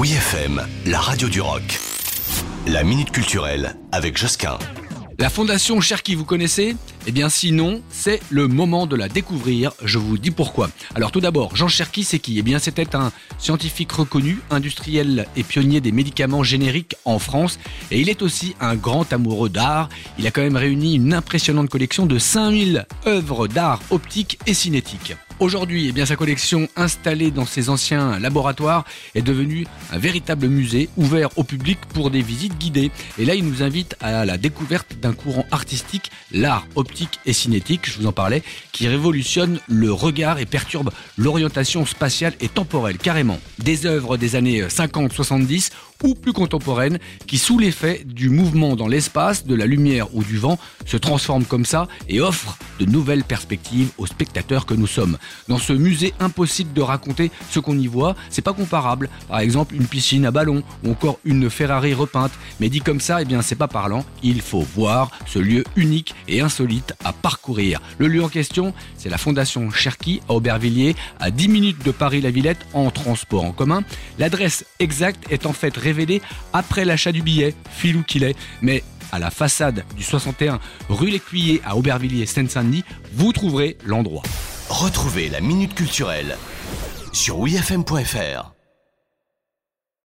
Oui FM, la radio du rock. La minute culturelle avec Josquin. La fondation Cherki, vous connaissez Eh bien sinon, c'est le moment de la découvrir, je vous dis pourquoi. Alors tout d'abord, Jean Cherki, c'est qui Eh bien c'était un scientifique reconnu, industriel et pionnier des médicaments génériques en France, et il est aussi un grand amoureux d'art. Il a quand même réuni une impressionnante collection de 5000 œuvres d'art optique et cinétique. Aujourd'hui, eh bien, sa collection installée dans ses anciens laboratoires est devenue un véritable musée ouvert au public pour des visites guidées. Et là, il nous invite à la découverte d'un courant artistique, l'art optique et cinétique, je vous en parlais, qui révolutionne le regard et perturbe l'orientation spatiale et temporelle carrément. Des œuvres des années 50-70 ou plus contemporaines qui, sous l'effet du mouvement dans l'espace, de la lumière ou du vent, se transforment comme ça et offrent de nouvelles perspectives aux spectateurs que nous sommes. Dans ce musée, impossible de raconter ce qu'on y voit, c'est pas comparable. Par exemple, une piscine à ballon ou encore une Ferrari repeinte. Mais dit comme ça, eh bien, c'est pas parlant. Il faut voir ce lieu unique et insolite à parcourir. Le lieu en question, c'est la Fondation Cherki à Aubervilliers, à 10 minutes de Paris-la-Villette en transport en commun. L'adresse exacte est en fait révélée après l'achat du billet, filou qu'il est. Mais à la façade du 61 rue Les à Aubervilliers, Seine-Saint-Denis, vous trouverez l'endroit. Retrouvez la Minute Culturelle sur wfm.fr.